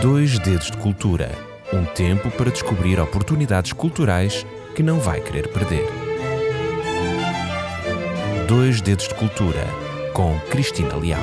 Dois Dedos de Cultura um tempo para descobrir oportunidades culturais que não vai querer perder. Dois Dedos de Cultura com Cristina Leal.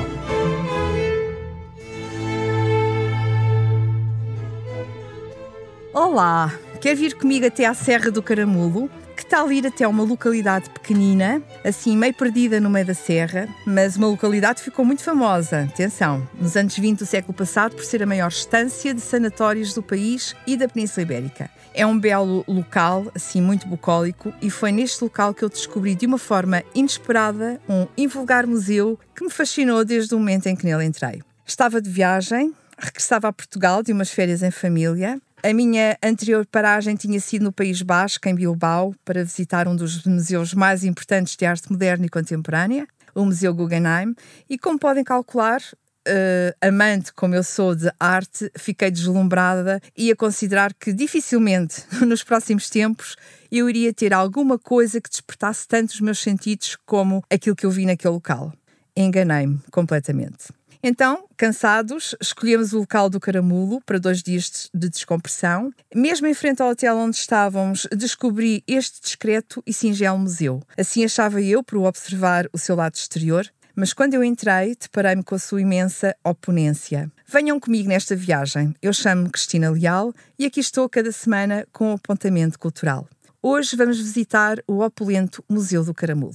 Olá, quer vir comigo até à Serra do Caramulo? Tal ir até uma localidade pequenina, assim meio perdida no meio da serra, mas uma localidade que ficou muito famosa, atenção, nos anos 20 do século passado, por ser a maior estância de sanatórios do país e da Península Ibérica. É um belo local, assim muito bucólico, e foi neste local que eu descobri de uma forma inesperada um invulgar museu que me fascinou desde o momento em que nele entrei. Estava de viagem, regressava a Portugal de umas férias em família a minha anterior paragem tinha sido no País Basco, em Bilbao, para visitar um dos museus mais importantes de arte moderna e contemporânea, o Museu Guggenheim, e como podem calcular, Uh, amante como eu sou de arte, fiquei deslumbrada e a considerar que dificilmente nos próximos tempos eu iria ter alguma coisa que despertasse tanto os meus sentidos como aquilo que eu vi naquele local. Enganei-me completamente. Então, cansados, escolhemos o local do Caramulo para dois dias de descompressão. Mesmo em frente ao hotel onde estávamos, descobri este discreto e singelo museu. Assim achava eu por observar o seu lado exterior, mas quando eu entrei, deparei-me com a sua imensa oponência. Venham comigo nesta viagem. Eu chamo-me Cristina Leal e aqui estou cada semana com um apontamento cultural. Hoje vamos visitar o opulento Museu do Caramulo.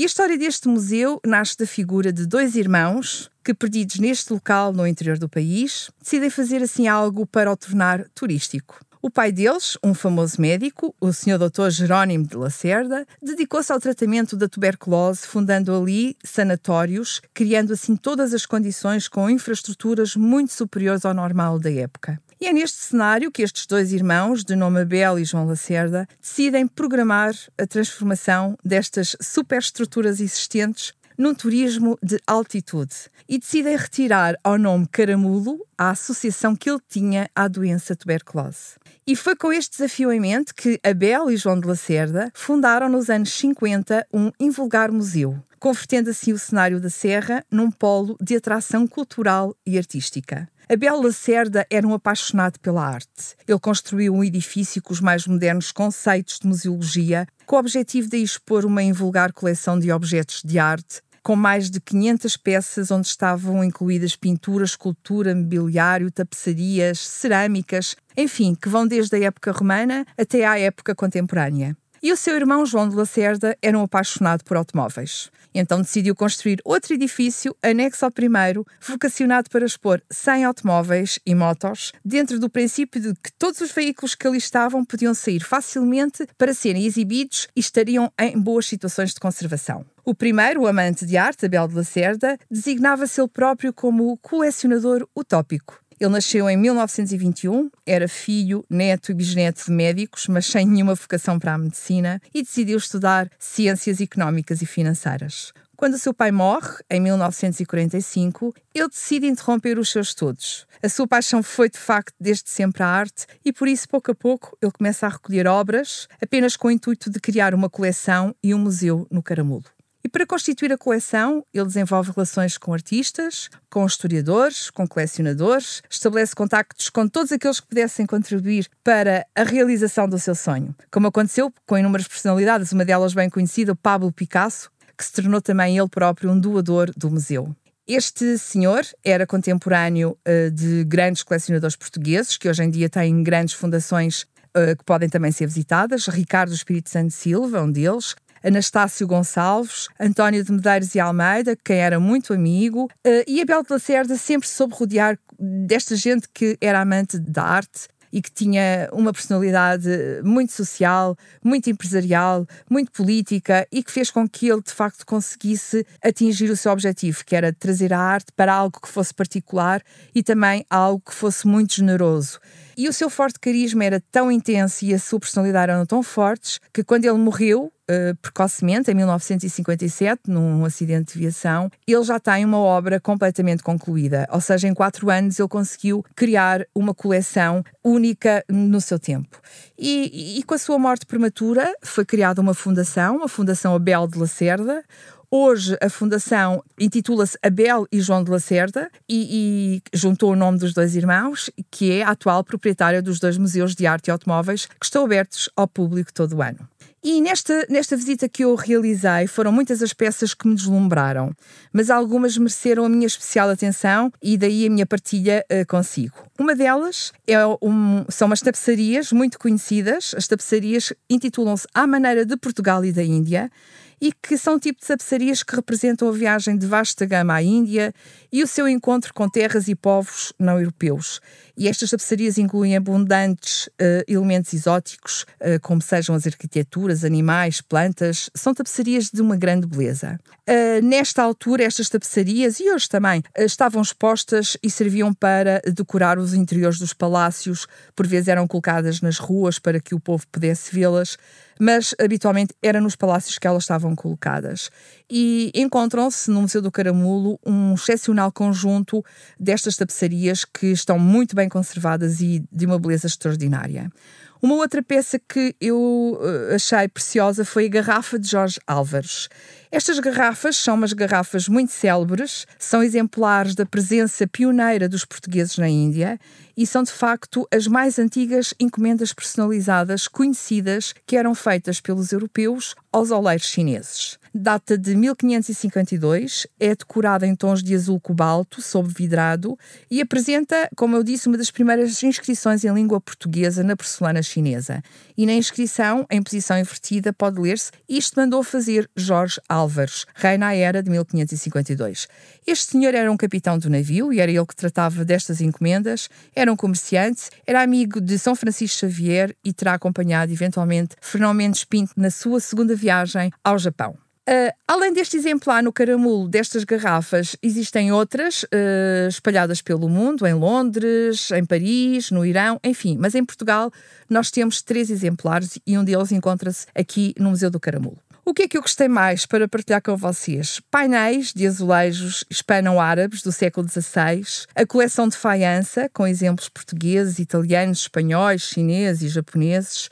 E a história deste museu nasce da figura de dois irmãos que, perdidos neste local no interior do país, decidem fazer assim algo para o tornar turístico. O pai deles, um famoso médico, o Sr. Dr. Jerónimo de Lacerda, dedicou-se ao tratamento da tuberculose, fundando ali sanatórios, criando assim todas as condições com infraestruturas muito superiores ao normal da época. E é neste cenário que estes dois irmãos, de nome Abel e João Lacerda, decidem programar a transformação destas superestruturas existentes num turismo de altitude e decidem retirar ao nome Caramulo a associação que ele tinha à doença tuberculose. E foi com este desafio em mente que Abel e João de Lacerda fundaram nos anos 50 um invulgar museu, convertendo assim o cenário da Serra num polo de atração cultural e artística. Abel Lacerda era um apaixonado pela arte. Ele construiu um edifício com os mais modernos conceitos de museologia, com o objetivo de expor uma invulgar coleção de objetos de arte com mais de 500 peças onde estavam incluídas pinturas, escultura, mobiliário, tapeçarias, cerâmicas, enfim, que vão desde a época romana até à época contemporânea. E o seu irmão João de Lacerda era um apaixonado por automóveis. Então decidiu construir outro edifício anexo ao primeiro, vocacionado para expor 100 automóveis e motos, dentro do princípio de que todos os veículos que ali estavam podiam sair facilmente para serem exibidos e estariam em boas situações de conservação. O primeiro, o amante de arte, Abel de Lacerda, designava-se ele próprio como o colecionador utópico. Ele nasceu em 1921, era filho, neto e bisneto de médicos, mas sem nenhuma vocação para a medicina, e decidiu estudar ciências económicas e financeiras. Quando o seu pai morre, em 1945, ele decide interromper os seus estudos. A sua paixão foi, de facto, desde sempre a arte e, por isso, pouco a pouco, ele começa a recolher obras, apenas com o intuito de criar uma coleção e um museu no Caramulo. E para constituir a coleção, ele desenvolve relações com artistas, com historiadores, com colecionadores, estabelece contactos com todos aqueles que pudessem contribuir para a realização do seu sonho, como aconteceu com inúmeras personalidades, uma delas bem conhecida, Pablo Picasso, que se tornou também ele próprio um doador do museu. Este senhor era contemporâneo uh, de grandes colecionadores portugueses, que hoje em dia têm grandes fundações uh, que podem também ser visitadas. Ricardo Espírito Santo Silva, um deles, Anastácio Gonçalves, António de Medeiros e Almeida, quem era muito amigo, uh, e Abel de Lacerda sempre soube rodear desta gente que era amante da arte e que tinha uma personalidade muito social, muito empresarial, muito política e que fez com que ele de facto conseguisse atingir o seu objetivo, que era trazer a arte para algo que fosse particular e também algo que fosse muito generoso. E o seu forte carisma era tão intenso e a sua personalidade eram tão fortes que quando ele morreu, Uh, precocemente, em 1957, num acidente de viação, ele já tem uma obra completamente concluída. Ou seja, em quatro anos ele conseguiu criar uma coleção única no seu tempo. E, e com a sua morte prematura foi criada uma fundação, a Fundação Abel de Lacerda, Hoje a fundação intitula-se Abel e João de Lacerda e, e, juntou o nome dos dois irmãos, que é a atual proprietária dos dois museus de arte e automóveis que estão abertos ao público todo o ano. E nesta, nesta visita que eu realizei, foram muitas as peças que me deslumbraram, mas algumas mereceram a minha especial atenção e daí a minha partilha uh, consigo. Uma delas é um, são umas tapeçarias muito conhecidas. As tapeçarias intitulam-se À Maneira de Portugal e da Índia e que são tipo de tapeçarias que representam a viagem de vasta gama à Índia e o seu encontro com terras e povos não europeus. E estas tapeçarias incluem abundantes uh, elementos exóticos, uh, como sejam as arquiteturas, animais, plantas. São tapeçarias de uma grande beleza. Uh, nesta altura, estas tapeçarias, e hoje também, estavam expostas e serviam para decorar os interiores dos palácios, por vezes eram colocadas nas ruas para que o povo pudesse vê-las mas habitualmente era nos palácios que elas estavam colocadas. E encontram-se no Museu do Caramulo um excepcional conjunto destas tapeçarias que estão muito bem conservadas e de uma beleza extraordinária. Uma outra peça que eu uh, achei preciosa foi a garrafa de Jorge Álvares. Estas garrafas são umas garrafas muito célebres, são exemplares da presença pioneira dos portugueses na Índia e são de facto as mais antigas encomendas personalizadas conhecidas que eram feitas pelos europeus aos oleiros chineses. Data de 1552, é decorada em tons de azul cobalto, sob vidrado, e apresenta, como eu disse, uma das primeiras inscrições em língua portuguesa na porcelana chinesa. E na inscrição, em posição invertida, pode ler-se: Isto mandou fazer Jorge Álvares, rei na era de 1552. Este senhor era um capitão do navio e era ele que tratava destas encomendas, era um comerciante, era amigo de São Francisco Xavier e terá acompanhado eventualmente Fernão Mendes Pinto na sua segunda viagem ao Japão. Uh, além deste exemplar no caramulo destas garrafas, existem outras uh, espalhadas pelo mundo, em Londres, em Paris, no Irão, enfim. Mas em Portugal nós temos três exemplares e um deles encontra-se aqui no Museu do Caramulo. O que é que eu gostei mais para partilhar com vocês? Painéis de azulejos hispano-árabes do século XVI, a coleção de faiança, com exemplos portugueses, italianos, espanhóis, chineses e japoneses,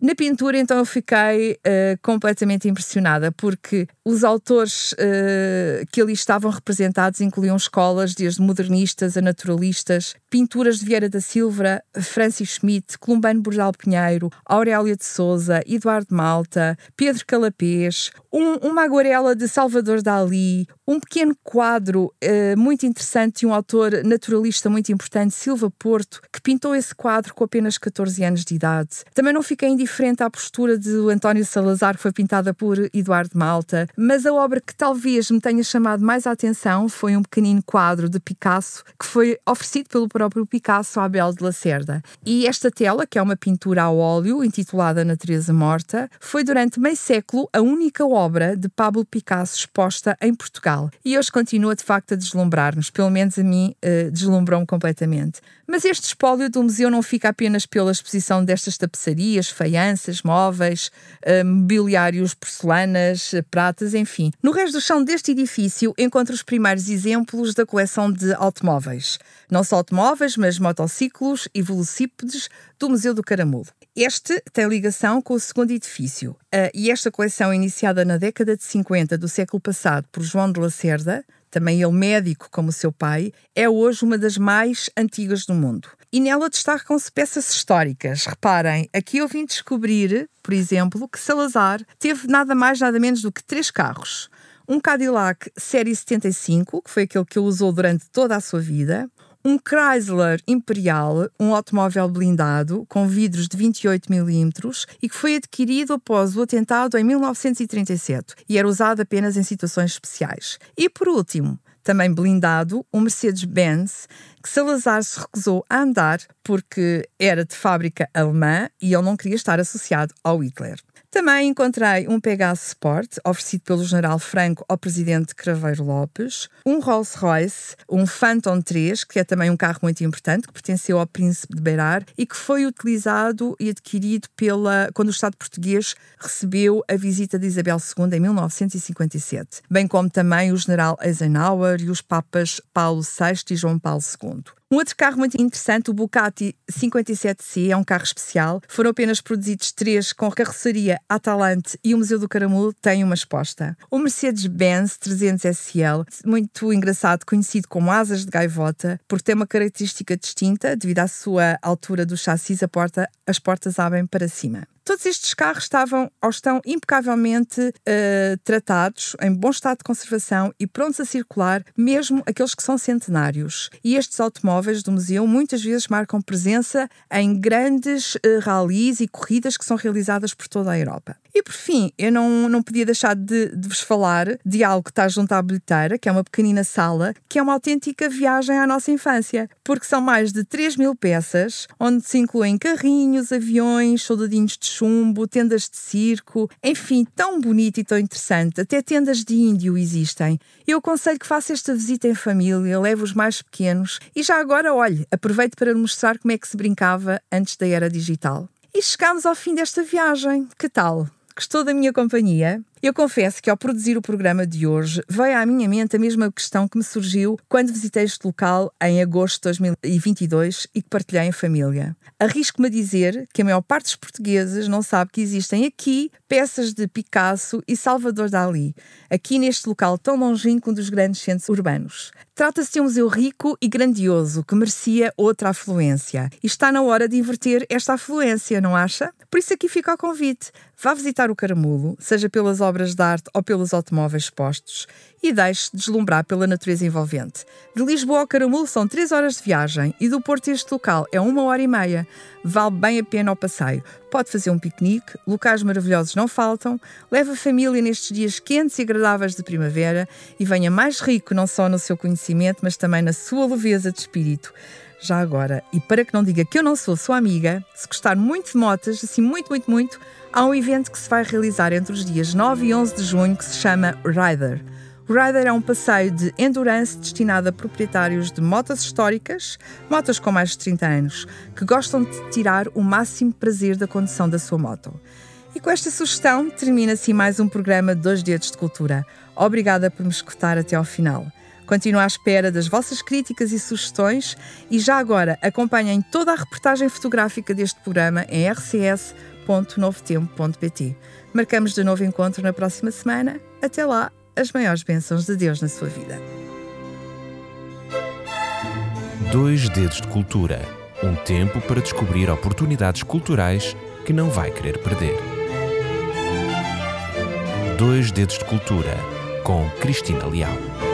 na pintura, então, eu fiquei uh, completamente impressionada, porque os autores uh, que ali estavam representados incluíam escolas desde modernistas a naturalistas, pinturas de Vieira da Silva, Francis Schmidt, Columbano Bordal Pinheiro, Aurélia de Souza, Eduardo Malta, Pedro Calapés, um, uma aguarela de Salvador Dali, um pequeno quadro uh, muito interessante de um autor naturalista muito importante, Silva Porto, que pintou esse quadro com apenas 14 anos de idade. Também não fiquei indiferente à postura de António Salazar, que foi pintada por Eduardo Malta, mas a obra que talvez me tenha chamado mais a atenção foi um pequenino quadro de Picasso, que foi oferecido pelo próprio Picasso à Abel de Lacerda. E esta tela, que é uma pintura a óleo, intitulada Natureza Morta, foi durante meio século a única obra de Pablo Picasso exposta em Portugal. E hoje continua de facto a deslumbrar-nos, pelo menos a mim uh, deslumbrou-me completamente. Mas este espólio do museu não fica apenas pela exposição destas tapeçarias, faianças, móveis, uh, mobiliários, porcelanas, uh, pratas, enfim. No resto do chão deste edifício encontra os primeiros exemplos da coleção de automóveis. Não só automóveis, mas motociclos e velocípedes do Museu do Caramulo. Este tem ligação com o segundo edifício. Uh, e esta coleção, iniciada na década de 50 do século passado por João de Lacerda, também ele médico como seu pai, é hoje uma das mais antigas do mundo. E nela destacam-se peças históricas. Reparem, aqui eu vim descobrir, por exemplo, que Salazar teve nada mais, nada menos do que três carros. Um Cadillac Série 75, que foi aquele que ele usou durante toda a sua vida, um Chrysler Imperial, um automóvel blindado com vidros de 28 milímetros e que foi adquirido após o atentado em 1937 e era usado apenas em situações especiais. E por último, também blindado, um Mercedes-Benz que Salazar se recusou a andar porque era de fábrica alemã e ele não queria estar associado ao Hitler. Também encontrei um Pegasus Sport, oferecido pelo general Franco ao presidente Craveiro Lopes, um Rolls Royce, um Phantom 3, que é também um carro muito importante, que pertenceu ao príncipe de Beirar e que foi utilizado e adquirido pela quando o Estado português recebeu a visita de Isabel II em 1957, bem como também o general Eisenhower e os papas Paulo VI e João Paulo II. Um outro carro muito interessante, o Bugatti 57C, é um carro especial. Foram apenas produzidos três com carroceria Atalante e o Museu do Caramulo tem uma exposta. O Mercedes-Benz 300 SL, muito engraçado, conhecido como asas de gaivota, porque tem uma característica distinta, devido à sua altura do chassis, a porta, as portas abrem para cima. Todos estes carros estavam ou estão impecavelmente uh, tratados, em bom estado de conservação e prontos a circular, mesmo aqueles que são centenários. E estes automóveis do museu muitas vezes marcam presença em grandes uh, rallies e corridas que são realizadas por toda a Europa. E por fim, eu não, não podia deixar de, de, vos falar de algo que está junto à bilheteira, que é uma pequenina sala, que é uma autêntica viagem à nossa infância, porque são mais de 3 mil peças, onde se incluem carrinhos, aviões, soldadinhos de chumbo, tendas de circo, enfim, tão bonito e tão interessante. Até tendas de índio existem. Eu aconselho que faça esta visita em família, leve os mais pequenos e já agora, olhe, aproveite para mostrar como é que se brincava antes da era digital. E chegamos ao fim desta viagem. Que tal? Gostou da minha companhia? Eu confesso que ao produzir o programa de hoje veio à minha mente a mesma questão que me surgiu quando visitei este local em agosto de 2022 e que partilhei em família. Arrisco-me a dizer que a maior parte dos portugueses não sabe que existem aqui peças de Picasso e Salvador Dali, aqui neste local tão longínquo dos grandes centros urbanos. Trata-se de um museu rico e grandioso que merecia outra afluência. E está na hora de inverter esta afluência, não acha? Por isso aqui fica o convite. Vá visitar o Caramulo, seja pelas obras de arte ou pelos automóveis expostos, e deixe-se deslumbrar pela natureza envolvente. De Lisboa ao Caramulo são 3 horas de viagem e do Porto a este local é uma hora e meia. Vale bem a pena o passeio. Pode fazer um piquenique, locais maravilhosos não faltam, leve a família nestes dias quentes e agradáveis de primavera e venha mais rico não só no seu conhecimento, mas também na sua leveza de espírito. Já agora, e para que não diga que eu não sou sua amiga, se gostar muito de motas, assim muito, muito, muito, há um evento que se vai realizar entre os dias 9 e 11 de junho que se chama Rider. O Rider é um passeio de endurance destinado a proprietários de motas históricas, motas com mais de 30 anos, que gostam de tirar o máximo prazer da condução da sua moto. E com esta sugestão termina-se mais um programa de Dois Dedos de Cultura. Obrigada por me escutar até ao final. Continuo à espera das vossas críticas e sugestões e já agora acompanhem toda a reportagem fotográfica deste programa em rcs.novotempo.pt. Marcamos de novo encontro na próxima semana. Até lá, as maiores bênçãos de Deus na sua vida. Dois Dedos de Cultura um tempo para descobrir oportunidades culturais que não vai querer perder. Dois Dedos de Cultura com Cristina Leal.